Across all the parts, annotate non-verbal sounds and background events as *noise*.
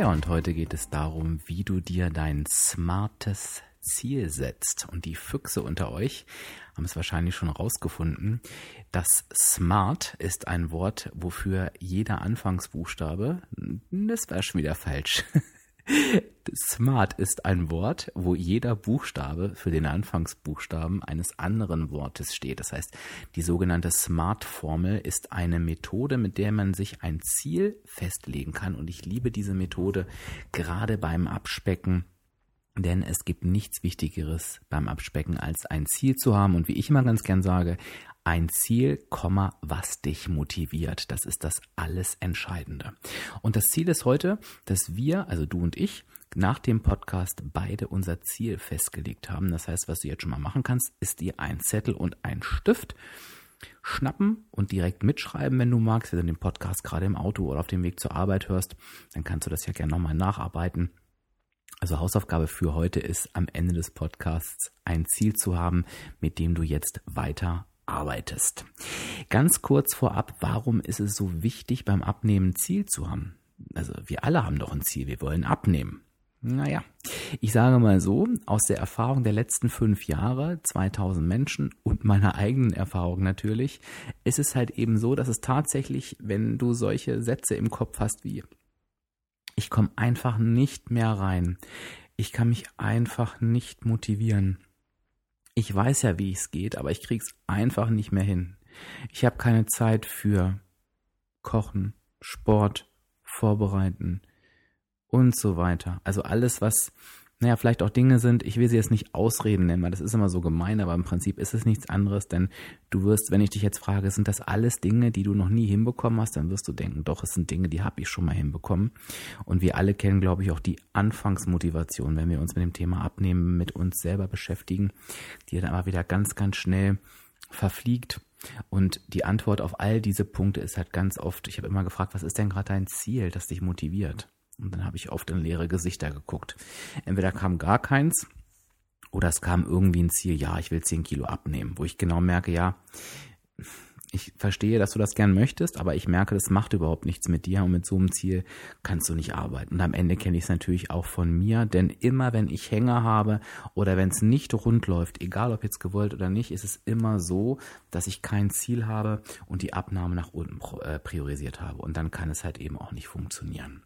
Ja, und heute geht es darum, wie du dir dein smartes Ziel setzt. Und die Füchse unter euch haben es wahrscheinlich schon rausgefunden. Das Smart ist ein Wort, wofür jeder Anfangsbuchstabe, das war schon wieder falsch, *laughs* Smart ist ein Wort, wo jeder Buchstabe für den Anfangsbuchstaben eines anderen Wortes steht. Das heißt, die sogenannte Smart-Formel ist eine Methode, mit der man sich ein Ziel festlegen kann. Und ich liebe diese Methode gerade beim Abspecken. Denn es gibt nichts Wichtigeres beim Abspecken, als ein Ziel zu haben. Und wie ich immer ganz gern sage, ein Ziel, was dich motiviert. Das ist das alles Entscheidende. Und das Ziel ist heute, dass wir, also du und ich, nach dem Podcast beide unser Ziel festgelegt haben. Das heißt, was du jetzt schon mal machen kannst, ist dir ein Zettel und ein Stift schnappen und direkt mitschreiben, wenn du magst, wenn du den Podcast gerade im Auto oder auf dem Weg zur Arbeit hörst, dann kannst du das ja gerne nochmal nacharbeiten. Also Hausaufgabe für heute ist, am Ende des Podcasts ein Ziel zu haben, mit dem du jetzt weiter arbeitest. Ganz kurz vorab, warum ist es so wichtig, beim Abnehmen ein Ziel zu haben? Also wir alle haben doch ein Ziel, wir wollen abnehmen. Naja, ich sage mal so, aus der Erfahrung der letzten fünf Jahre, 2000 Menschen und meiner eigenen Erfahrung natürlich, ist es halt eben so, dass es tatsächlich, wenn du solche Sätze im Kopf hast wie, ich komme einfach nicht mehr rein, ich kann mich einfach nicht motivieren, ich weiß ja, wie es geht, aber ich krieg's einfach nicht mehr hin. Ich habe keine Zeit für Kochen, Sport, Vorbereiten und so weiter. Also alles, was naja, vielleicht auch Dinge sind, ich will sie jetzt nicht Ausreden nennen, weil das ist immer so gemein, aber im Prinzip ist es nichts anderes, denn du wirst, wenn ich dich jetzt frage, sind das alles Dinge, die du noch nie hinbekommen hast, dann wirst du denken, doch, es sind Dinge, die habe ich schon mal hinbekommen. Und wir alle kennen, glaube ich, auch die Anfangsmotivation, wenn wir uns mit dem Thema Abnehmen mit uns selber beschäftigen, die dann aber wieder ganz, ganz schnell verfliegt. Und die Antwort auf all diese Punkte ist halt ganz oft, ich habe immer gefragt, was ist denn gerade dein Ziel, das dich motiviert? Und dann habe ich oft in leere Gesichter geguckt. Entweder kam gar keins oder es kam irgendwie ein Ziel, ja, ich will 10 Kilo abnehmen, wo ich genau merke, ja, ich verstehe, dass du das gern möchtest, aber ich merke, das macht überhaupt nichts mit dir und mit so einem Ziel kannst du nicht arbeiten. Und am Ende kenne ich es natürlich auch von mir, denn immer wenn ich Hänger habe oder wenn es nicht rund läuft, egal ob jetzt gewollt oder nicht, ist es immer so, dass ich kein Ziel habe und die Abnahme nach unten äh, priorisiert habe. Und dann kann es halt eben auch nicht funktionieren.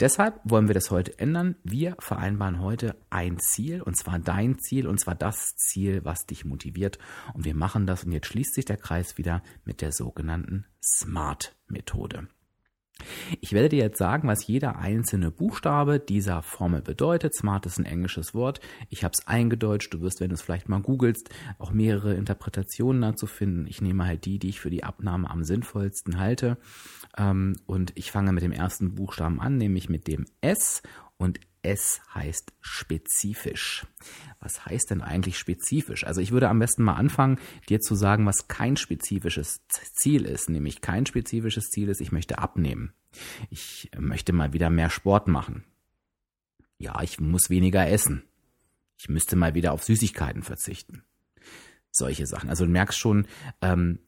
Deshalb wollen wir das heute ändern. Wir vereinbaren heute ein Ziel, und zwar dein Ziel, und zwar das Ziel, was dich motiviert. Und wir machen das, und jetzt schließt sich der Kreis wieder mit der sogenannten SMART-Methode. Ich werde dir jetzt sagen, was jeder einzelne Buchstabe dieser Formel bedeutet. Smart ist ein englisches Wort. Ich habe es eingedeutscht. Du wirst, wenn du es vielleicht mal googelst, auch mehrere Interpretationen dazu finden. Ich nehme halt die, die ich für die Abnahme am sinnvollsten halte. Ähm, und ich fange mit dem ersten Buchstaben an, nämlich mit dem S. Und S heißt spezifisch. Was heißt denn eigentlich spezifisch? Also ich würde am besten mal anfangen, dir zu sagen, was kein spezifisches Ziel ist. Nämlich kein spezifisches Ziel ist, ich möchte abnehmen. Ich möchte mal wieder mehr Sport machen. Ja, ich muss weniger essen. Ich müsste mal wieder auf Süßigkeiten verzichten. Solche Sachen. Also du merkst schon, ähm,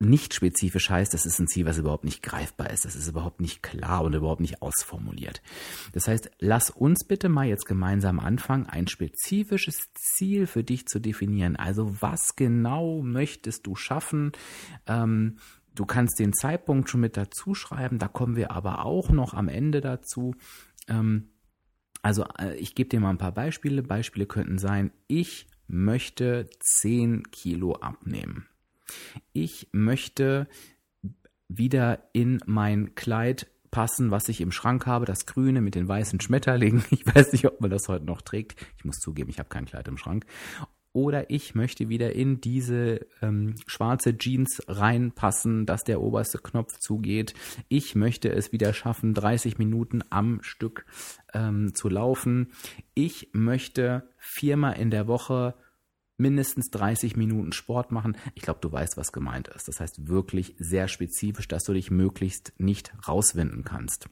nicht spezifisch heißt, das ist ein Ziel, was überhaupt nicht greifbar ist. Das ist überhaupt nicht klar und überhaupt nicht ausformuliert. Das heißt, lass uns bitte mal jetzt gemeinsam anfangen, ein spezifisches Ziel für dich zu definieren. Also was genau möchtest du schaffen? Ähm, du kannst den Zeitpunkt schon mit dazu schreiben. Da kommen wir aber auch noch am Ende dazu. Ähm, also äh, ich gebe dir mal ein paar Beispiele. Beispiele könnten sein, ich möchte 10 Kilo abnehmen. Ich möchte wieder in mein Kleid passen, was ich im Schrank habe, das grüne mit den weißen Schmetterlingen. *laughs* Ich weiß nicht, ob man das heute noch trägt. Ich muss zugeben, ich habe kein Kleid im Schrank. oder ich möchte wieder in diese ähm, schwarze Jeans reinpassen, dass der oberste Knopf zugeht. Ich möchte es wieder schaffen, 30 Minuten am Stück ähm, zu laufen. Ich möchte viermal in der Woche mindestens 30 Minuten Sport machen. Ich glaube, du weißt, was gemeint ist. Das heißt wirklich sehr spezifisch, dass du dich möglichst nicht rauswinden kannst.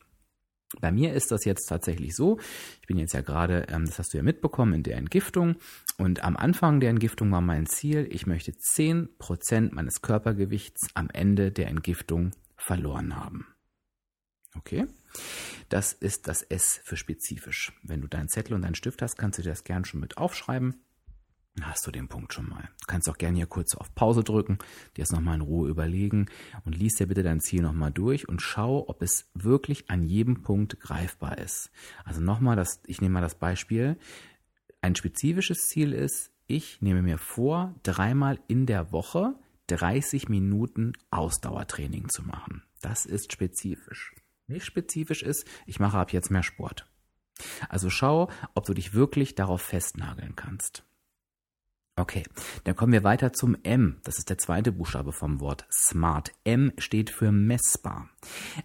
Bei mir ist das jetzt tatsächlich so. Ich bin jetzt ja gerade, ähm, das hast du ja mitbekommen, in der Entgiftung. Und am Anfang der Entgiftung war mein Ziel, ich möchte 10% meines Körpergewichts am Ende der Entgiftung verloren haben. Okay? Das ist das S für spezifisch. Wenn du deinen Zettel und deinen Stift hast, kannst du dir das gern schon mit aufschreiben hast du den Punkt schon mal. Du kannst auch gerne hier kurz auf Pause drücken, dir das nochmal in Ruhe überlegen und liest dir bitte dein Ziel nochmal durch und schau, ob es wirklich an jedem Punkt greifbar ist. Also nochmal, das, ich nehme mal das Beispiel. Ein spezifisches Ziel ist, ich nehme mir vor, dreimal in der Woche 30 Minuten Ausdauertraining zu machen. Das ist spezifisch. Nicht spezifisch ist, ich mache ab jetzt mehr Sport. Also schau, ob du dich wirklich darauf festnageln kannst. Okay, dann kommen wir weiter zum M. Das ist der zweite Buchstabe vom Wort Smart. M steht für messbar.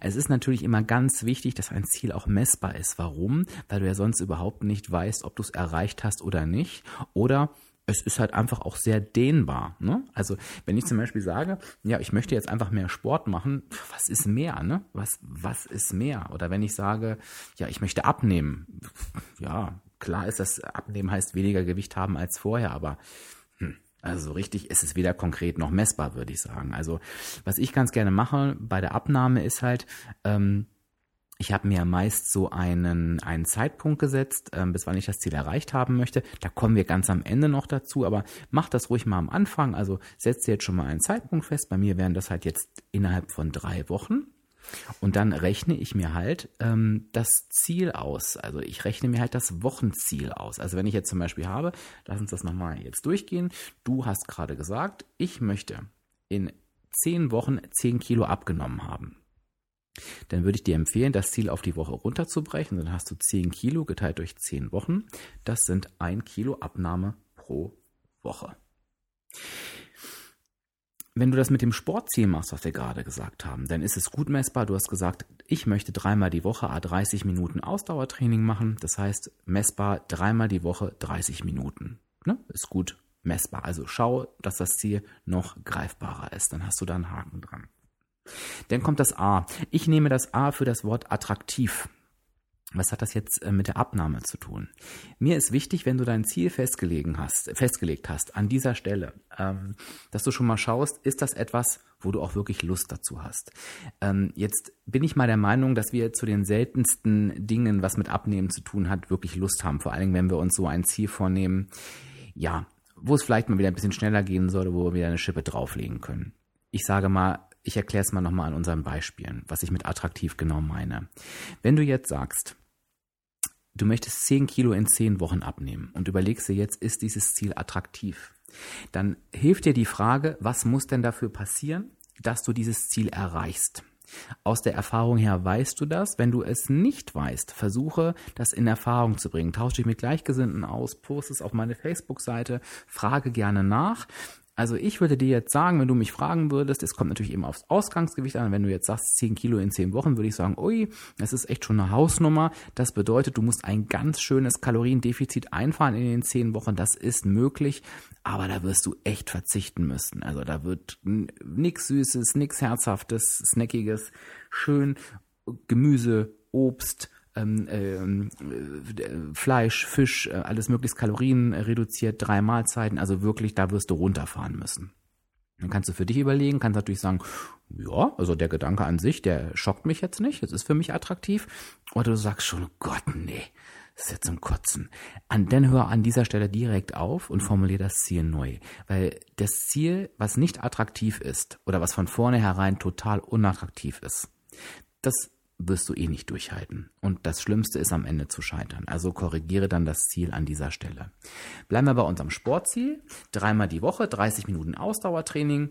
Es ist natürlich immer ganz wichtig, dass ein Ziel auch messbar ist. Warum? Weil du ja sonst überhaupt nicht weißt, ob du es erreicht hast oder nicht. Oder es ist halt einfach auch sehr dehnbar. Ne? Also wenn ich zum Beispiel sage, ja, ich möchte jetzt einfach mehr Sport machen, was ist mehr? Ne? Was, was ist mehr? Oder wenn ich sage, ja, ich möchte abnehmen, ja, klar ist das, abnehmen heißt weniger Gewicht haben als vorher, aber hm, also so richtig ist es weder konkret noch messbar, würde ich sagen. Also was ich ganz gerne mache bei der Abnahme ist halt, ähm, ich habe mir meist so einen, einen Zeitpunkt gesetzt, ähm, bis wann ich das Ziel erreicht haben möchte. Da kommen wir ganz am Ende noch dazu, aber mach das ruhig mal am Anfang. Also setz dir jetzt schon mal einen Zeitpunkt fest. Bei mir wären das halt jetzt innerhalb von drei Wochen. Und dann rechne ich mir halt ähm, das Ziel aus. Also ich rechne mir halt das Wochenziel aus. Also wenn ich jetzt zum Beispiel habe, lass uns das nochmal jetzt durchgehen. Du hast gerade gesagt, ich möchte in zehn Wochen zehn Kilo abgenommen haben. Dann würde ich dir empfehlen, das Ziel auf die Woche runterzubrechen. Dann hast du zehn Kilo geteilt durch zehn Wochen. Das sind ein Kilo Abnahme pro Woche. Wenn du das mit dem Sportziel machst, was wir gerade gesagt haben, dann ist es gut messbar. Du hast gesagt, ich möchte dreimal die Woche a 30 Minuten Ausdauertraining machen. Das heißt, messbar dreimal die Woche 30 Minuten. Ne? Ist gut messbar. Also schau, dass das Ziel noch greifbarer ist. Dann hast du da einen Haken dran. Dann kommt das A. Ich nehme das A für das Wort attraktiv. Was hat das jetzt äh, mit der Abnahme zu tun? Mir ist wichtig, wenn du dein Ziel festgelegen hast, festgelegt hast, an dieser Stelle, ähm, dass du schon mal schaust, ist das etwas, wo du auch wirklich Lust dazu hast. Ähm, jetzt bin ich mal der Meinung, dass wir zu den seltensten Dingen, was mit Abnehmen zu tun hat, wirklich Lust haben. Vor allen Dingen, wenn wir uns so ein Ziel vornehmen, ja, wo es vielleicht mal wieder ein bisschen schneller gehen soll, wo wir wieder eine Schippe drauflegen können. Ich sage mal, ich erkläre es mal nochmal an unseren Beispielen, was ich mit attraktiv genau meine. Wenn du jetzt sagst, du möchtest 10 Kilo in 10 Wochen abnehmen und überlegst dir jetzt, ist dieses Ziel attraktiv? Dann hilft dir die Frage, was muss denn dafür passieren, dass du dieses Ziel erreichst? Aus der Erfahrung her weißt du das. Wenn du es nicht weißt, versuche das in Erfahrung zu bringen. Tausche dich mit Gleichgesinnten aus, poste es auf meine Facebook-Seite, frage gerne nach. Also ich würde dir jetzt sagen, wenn du mich fragen würdest, es kommt natürlich eben aufs Ausgangsgewicht an, wenn du jetzt sagst 10 Kilo in 10 Wochen, würde ich sagen, ui, das ist echt schon eine Hausnummer. Das bedeutet, du musst ein ganz schönes Kaloriendefizit einfahren in den 10 Wochen. Das ist möglich, aber da wirst du echt verzichten müssen. Also da wird nichts Süßes, nichts Herzhaftes, Snackiges, schön Gemüse, Obst, ähm, ähm, äh, Fleisch, Fisch, äh, alles möglichst Kalorien reduziert, drei Mahlzeiten, also wirklich, da wirst du runterfahren müssen. Dann kannst du für dich überlegen, kannst natürlich sagen, ja, also der Gedanke an sich, der schockt mich jetzt nicht, es ist für mich attraktiv. Oder du sagst schon, oh Gott, nee, das ist jetzt zum Kotzen. An, dann hör an dieser Stelle direkt auf und formulier das Ziel neu. Weil das Ziel, was nicht attraktiv ist oder was von vornherein total unattraktiv ist, das wirst du eh nicht durchhalten. Und das Schlimmste ist am Ende zu scheitern. Also korrigiere dann das Ziel an dieser Stelle. Bleiben wir bei unserem Sportziel. Dreimal die Woche, 30 Minuten Ausdauertraining.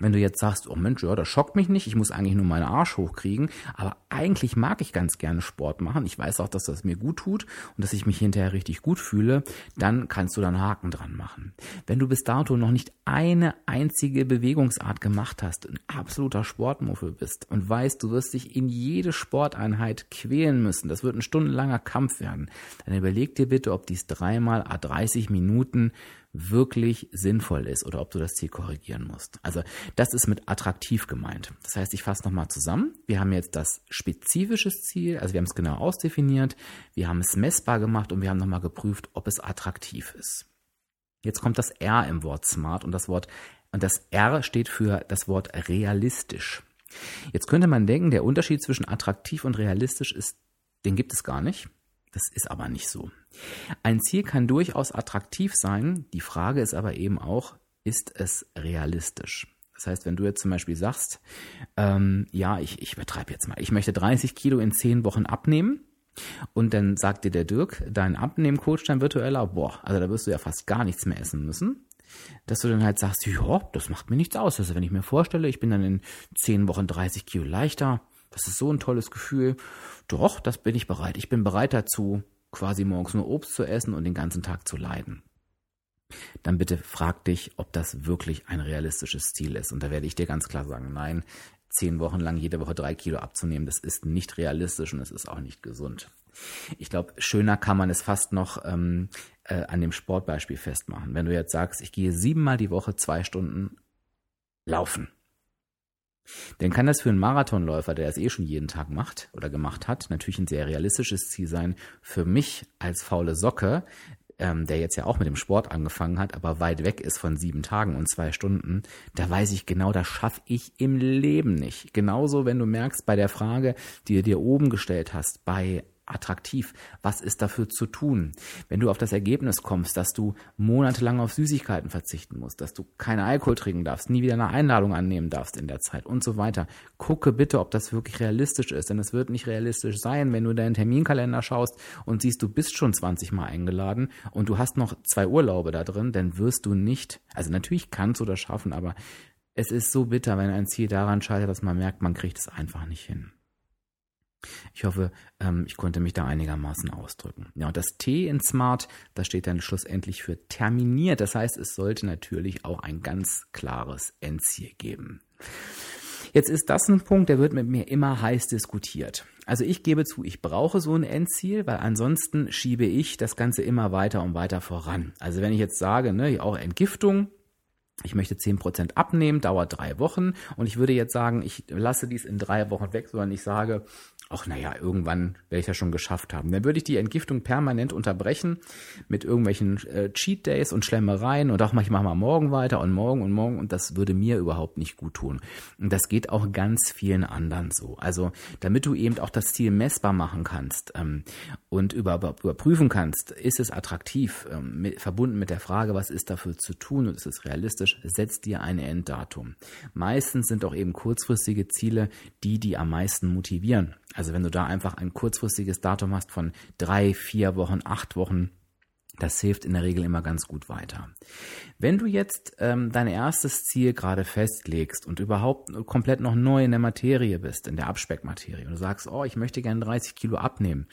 Wenn du jetzt sagst, oh Mensch, ja, das schockt mich nicht, ich muss eigentlich nur meinen Arsch hochkriegen, aber eigentlich mag ich ganz gerne Sport machen, ich weiß auch, dass das mir gut tut und dass ich mich hinterher richtig gut fühle, dann kannst du da einen Haken dran machen. Wenn du bis dato noch nicht eine einzige Bewegungsart gemacht hast, ein absoluter Sportmuffel bist und weißt, du wirst dich in jede Sporteinheit quälen müssen, das wird ein stundenlanger Kampf werden, dann überleg dir bitte, ob dies dreimal a 30 Minuten wirklich sinnvoll ist oder ob du das Ziel korrigieren musst. Also das ist mit attraktiv gemeint. Das heißt, ich fasse nochmal zusammen. Wir haben jetzt das spezifische Ziel, also wir haben es genau ausdefiniert, wir haben es messbar gemacht und wir haben nochmal geprüft, ob es attraktiv ist. Jetzt kommt das R im Wort smart und das Wort und das R steht für das Wort realistisch. Jetzt könnte man denken, der Unterschied zwischen attraktiv und realistisch ist, den gibt es gar nicht. Das ist aber nicht so. Ein Ziel kann durchaus attraktiv sein. Die Frage ist aber eben auch, ist es realistisch? Das heißt, wenn du jetzt zum Beispiel sagst, ähm, ja, ich, ich übertreibe jetzt mal, ich möchte 30 Kilo in 10 Wochen abnehmen, und dann sagt dir der Dirk, dein Abnehmcoach, dein virtueller, boah, also da wirst du ja fast gar nichts mehr essen müssen. Dass du dann halt sagst, ja, das macht mir nichts aus. Also wenn ich mir vorstelle, ich bin dann in 10 Wochen 30 Kilo leichter, das ist so ein tolles Gefühl. Doch, das bin ich bereit. Ich bin bereit dazu, quasi morgens nur Obst zu essen und den ganzen Tag zu leiden. Dann bitte frag dich, ob das wirklich ein realistisches Ziel ist. Und da werde ich dir ganz klar sagen, nein, zehn Wochen lang jede Woche drei Kilo abzunehmen, das ist nicht realistisch und es ist auch nicht gesund. Ich glaube, schöner kann man es fast noch ähm, äh, an dem Sportbeispiel festmachen. Wenn du jetzt sagst, ich gehe siebenmal die Woche zwei Stunden laufen dann kann das für einen Marathonläufer, der das eh schon jeden Tag macht oder gemacht hat, natürlich ein sehr realistisches Ziel sein. Für mich als faule Socke, ähm, der jetzt ja auch mit dem Sport angefangen hat, aber weit weg ist von sieben Tagen und zwei Stunden, da weiß ich genau, das schaffe ich im Leben nicht. Genauso, wenn du merkst bei der Frage, die du dir oben gestellt hast, bei attraktiv? Was ist dafür zu tun? Wenn du auf das Ergebnis kommst, dass du monatelang auf Süßigkeiten verzichten musst, dass du keine Alkohol trinken darfst, nie wieder eine Einladung annehmen darfst in der Zeit und so weiter, gucke bitte, ob das wirklich realistisch ist, denn es wird nicht realistisch sein, wenn du deinen Terminkalender schaust und siehst, du bist schon 20 Mal eingeladen und du hast noch zwei Urlaube da drin, dann wirst du nicht, also natürlich kannst du das schaffen, aber es ist so bitter, wenn ein Ziel daran scheitert, dass man merkt, man kriegt es einfach nicht hin. Ich hoffe, ähm, ich konnte mich da einigermaßen ausdrücken. Ja, und das T in Smart, das steht dann schlussendlich für terminiert. Das heißt, es sollte natürlich auch ein ganz klares Endziel geben. Jetzt ist das ein Punkt, der wird mit mir immer heiß diskutiert. Also ich gebe zu, ich brauche so ein Endziel, weil ansonsten schiebe ich das Ganze immer weiter und weiter voran. Also wenn ich jetzt sage, ne, auch Entgiftung, ich möchte zehn Prozent abnehmen, dauert drei Wochen und ich würde jetzt sagen, ich lasse dies in drei Wochen weg, sondern ich sage, ach naja, irgendwann werde ich das schon geschafft haben. Dann würde ich die Entgiftung permanent unterbrechen mit irgendwelchen äh, Cheat Days und Schlemmereien und auch manchmal mal morgen weiter und morgen und morgen und das würde mir überhaupt nicht gut tun. Und das geht auch ganz vielen anderen so. Also damit du eben auch das Ziel messbar machen kannst ähm, und über, überprüfen kannst, ist es attraktiv, ähm, mit, verbunden mit der Frage, was ist dafür zu tun und ist es realistisch, setz dir ein Enddatum. Meistens sind auch eben kurzfristige Ziele die, die am meisten motivieren. Also wenn du da einfach ein kurzfristiges Datum hast von drei, vier Wochen, acht Wochen, das hilft in der Regel immer ganz gut weiter. Wenn du jetzt ähm, dein erstes Ziel gerade festlegst und überhaupt komplett noch neu in der Materie bist, in der Abspeckmaterie, und du sagst, oh, ich möchte gerne 30 Kilo abnehmen,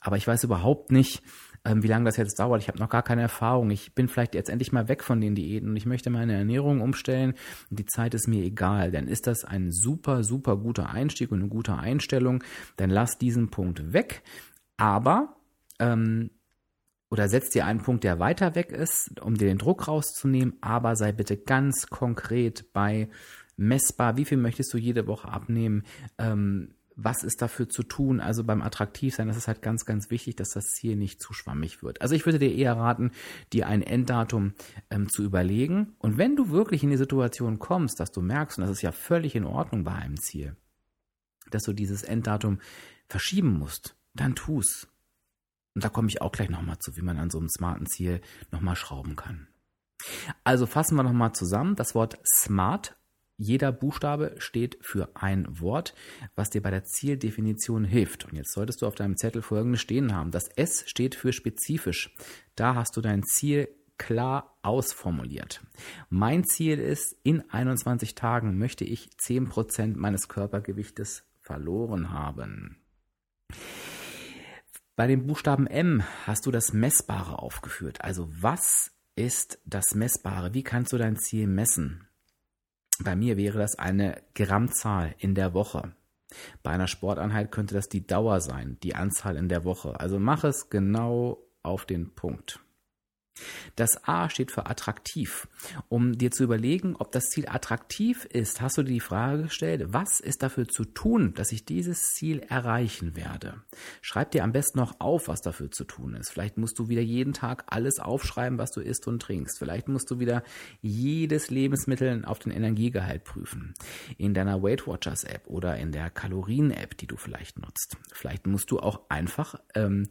aber ich weiß überhaupt nicht, ähm, wie lange das jetzt dauert. Ich habe noch gar keine Erfahrung. Ich bin vielleicht jetzt endlich mal weg von den Diäten und ich möchte meine Ernährung umstellen und die Zeit ist mir egal. Dann ist das ein super, super guter Einstieg und eine gute Einstellung. Dann lass diesen Punkt weg. Aber ähm, oder setz dir einen Punkt, der weiter weg ist, um dir den Druck rauszunehmen, aber sei bitte ganz konkret bei messbar, wie viel möchtest du jede Woche abnehmen, ähm, was ist dafür zu tun? Also beim Attraktivsein, das ist halt ganz, ganz wichtig, dass das Ziel nicht zu schwammig wird. Also ich würde dir eher raten, dir ein Enddatum ähm, zu überlegen. Und wenn du wirklich in die Situation kommst, dass du merkst, und das ist ja völlig in Ordnung bei einem Ziel, dass du dieses Enddatum verschieben musst, dann tu's. Und da komme ich auch gleich nochmal zu, wie man an so einem smarten Ziel nochmal schrauben kann. Also fassen wir nochmal zusammen. Das Wort smart jeder Buchstabe steht für ein Wort, was dir bei der Zieldefinition hilft. Und jetzt solltest du auf deinem Zettel folgendes stehen haben. Das S steht für spezifisch. Da hast du dein Ziel klar ausformuliert. Mein Ziel ist, in 21 Tagen möchte ich 10% meines Körpergewichtes verloren haben. Bei dem Buchstaben M hast du das Messbare aufgeführt. Also was ist das Messbare? Wie kannst du dein Ziel messen? Bei mir wäre das eine Grammzahl in der Woche. Bei einer Sporteinheit könnte das die Dauer sein, die Anzahl in der Woche. Also mach es genau auf den Punkt. Das A steht für attraktiv. Um dir zu überlegen, ob das Ziel attraktiv ist, hast du dir die Frage gestellt, was ist dafür zu tun, dass ich dieses Ziel erreichen werde? Schreib dir am besten noch auf, was dafür zu tun ist. Vielleicht musst du wieder jeden Tag alles aufschreiben, was du isst und trinkst. Vielleicht musst du wieder jedes Lebensmittel auf den Energiegehalt prüfen. In deiner Weight Watchers App oder in der Kalorien App, die du vielleicht nutzt. Vielleicht musst du auch einfach ähm,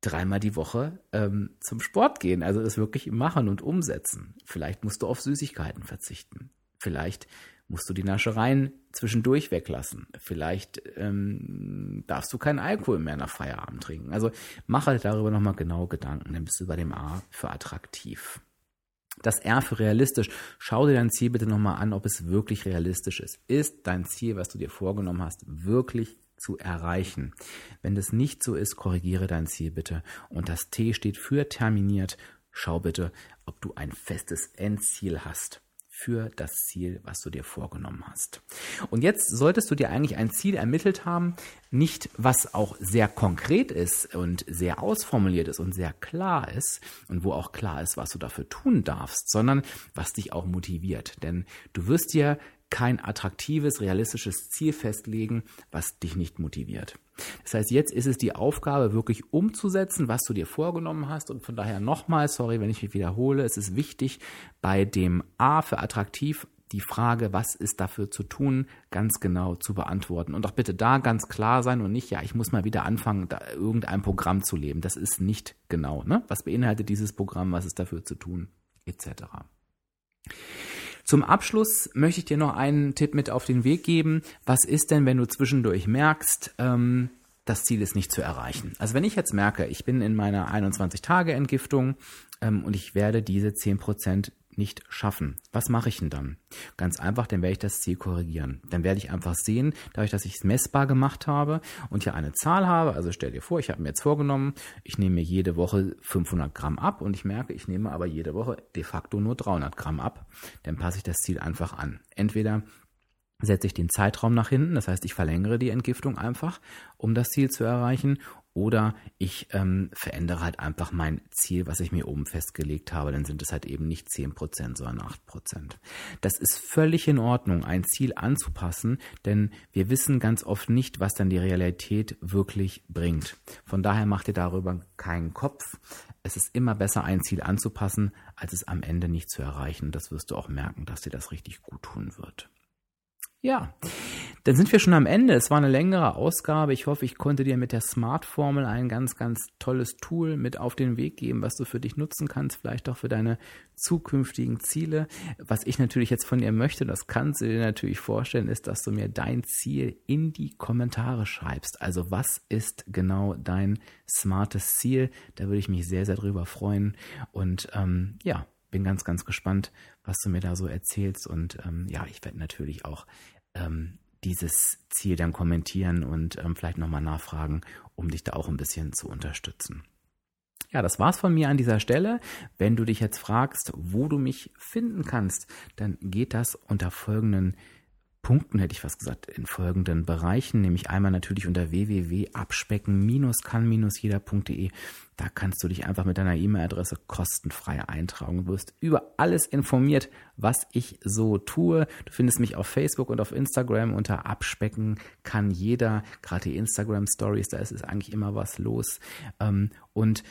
dreimal die Woche ähm, zum Sport gehen, also es wirklich machen und umsetzen. Vielleicht musst du auf Süßigkeiten verzichten. Vielleicht musst du die Naschereien zwischendurch weglassen. Vielleicht ähm, darfst du keinen Alkohol mehr nach Feierabend trinken. Also mach halt darüber nochmal genau Gedanken. Dann bist du bei dem A für attraktiv. Das R für realistisch. Schau dir dein Ziel bitte nochmal an, ob es wirklich realistisch ist. Ist dein Ziel, was du dir vorgenommen hast, wirklich zu erreichen. Wenn das nicht so ist, korrigiere dein Ziel bitte. Und das T steht für terminiert. Schau bitte, ob du ein festes Endziel hast für das Ziel, was du dir vorgenommen hast. Und jetzt solltest du dir eigentlich ein Ziel ermittelt haben, nicht was auch sehr konkret ist und sehr ausformuliert ist und sehr klar ist und wo auch klar ist, was du dafür tun darfst, sondern was dich auch motiviert. Denn du wirst dir kein attraktives, realistisches Ziel festlegen, was dich nicht motiviert. Das heißt, jetzt ist es die Aufgabe, wirklich umzusetzen, was du dir vorgenommen hast. Und von daher nochmal, sorry, wenn ich mich wiederhole, es ist wichtig, bei dem A für attraktiv die Frage, was ist dafür zu tun, ganz genau zu beantworten. Und auch bitte da ganz klar sein und nicht, ja, ich muss mal wieder anfangen, da irgendein Programm zu leben. Das ist nicht genau. Ne? Was beinhaltet dieses Programm, was ist dafür zu tun, etc. Zum Abschluss möchte ich dir noch einen Tipp mit auf den Weg geben. Was ist denn, wenn du zwischendurch merkst, ähm, das Ziel ist nicht zu erreichen? Also wenn ich jetzt merke, ich bin in meiner 21-Tage-Entgiftung ähm, und ich werde diese 10% nicht schaffen. Was mache ich denn dann? Ganz einfach, dann werde ich das Ziel korrigieren. Dann werde ich einfach sehen, dadurch, dass ich es messbar gemacht habe und hier eine Zahl habe, also stell dir vor, ich habe mir jetzt vorgenommen, ich nehme mir jede Woche 500 Gramm ab und ich merke, ich nehme aber jede Woche de facto nur 300 Gramm ab, dann passe ich das Ziel einfach an. Entweder setze ich den Zeitraum nach hinten, das heißt, ich verlängere die Entgiftung einfach, um das Ziel zu erreichen, oder ich ähm, verändere halt einfach mein Ziel, was ich mir oben festgelegt habe, dann sind es halt eben nicht 10%, sondern 8%. Das ist völlig in Ordnung, ein Ziel anzupassen, denn wir wissen ganz oft nicht, was dann die Realität wirklich bringt. Von daher macht ihr darüber keinen Kopf. Es ist immer besser, ein Ziel anzupassen, als es am Ende nicht zu erreichen. Das wirst du auch merken, dass dir das richtig gut tun wird. Ja, dann sind wir schon am Ende. Es war eine längere Ausgabe. Ich hoffe, ich konnte dir mit der Smart-Formel ein ganz, ganz tolles Tool mit auf den Weg geben, was du für dich nutzen kannst, vielleicht auch für deine zukünftigen Ziele. Was ich natürlich jetzt von dir möchte, das kannst du dir natürlich vorstellen, ist, dass du mir dein Ziel in die Kommentare schreibst. Also was ist genau dein smartes Ziel? Da würde ich mich sehr, sehr drüber freuen. Und ähm, ja, bin ganz, ganz gespannt, was du mir da so erzählst. Und ähm, ja, ich werde natürlich auch ähm, dieses Ziel dann kommentieren und ähm, vielleicht nochmal nachfragen, um dich da auch ein bisschen zu unterstützen. Ja, das war's von mir an dieser Stelle. Wenn du dich jetzt fragst, wo du mich finden kannst, dann geht das unter folgenden Punkten, hätte ich was gesagt, in folgenden Bereichen, nämlich einmal natürlich unter www.abspecken-kann-jeder.de. Da kannst du dich einfach mit deiner E-Mail-Adresse kostenfrei eintragen. Du wirst über alles informiert, was ich so tue. Du findest mich auf Facebook und auf Instagram unter Abspecken kann jeder. Gerade die Instagram Stories, da ist es eigentlich immer was los. Ähm, und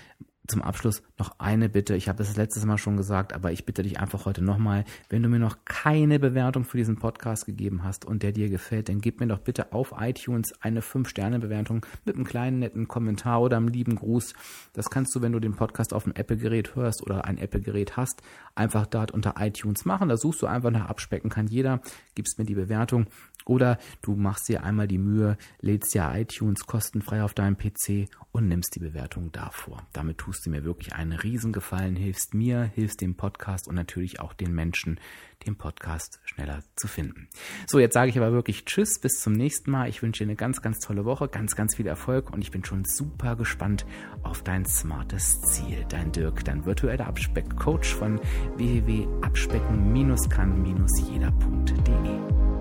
zum Abschluss noch eine Bitte. Ich habe das letztes Mal schon gesagt, aber ich bitte dich einfach heute nochmal, wenn du mir noch keine Bewertung für diesen Podcast gegeben hast und der dir gefällt, dann gib mir doch bitte auf iTunes eine 5-Sterne-Bewertung mit einem kleinen netten Kommentar oder einem lieben Gruß. Das kannst du, wenn du den Podcast auf dem Apple-Gerät hörst oder ein Apple-Gerät hast, einfach dort unter iTunes machen. Da suchst du einfach nach Abspecken kann jeder, gibst mir die Bewertung oder du machst dir einmal die Mühe, lädst ja iTunes kostenfrei auf deinem PC und nimmst die Bewertung davor. Damit tust tust du mir wirklich einen Riesengefallen, hilfst mir, hilfst dem Podcast und natürlich auch den Menschen, den Podcast schneller zu finden. So, jetzt sage ich aber wirklich Tschüss, bis zum nächsten Mal. Ich wünsche dir eine ganz, ganz tolle Woche, ganz, ganz viel Erfolg und ich bin schon super gespannt auf dein smartes Ziel. Dein Dirk, dein virtueller Abspeck-Coach von www.abspecken-kann-jeder.de.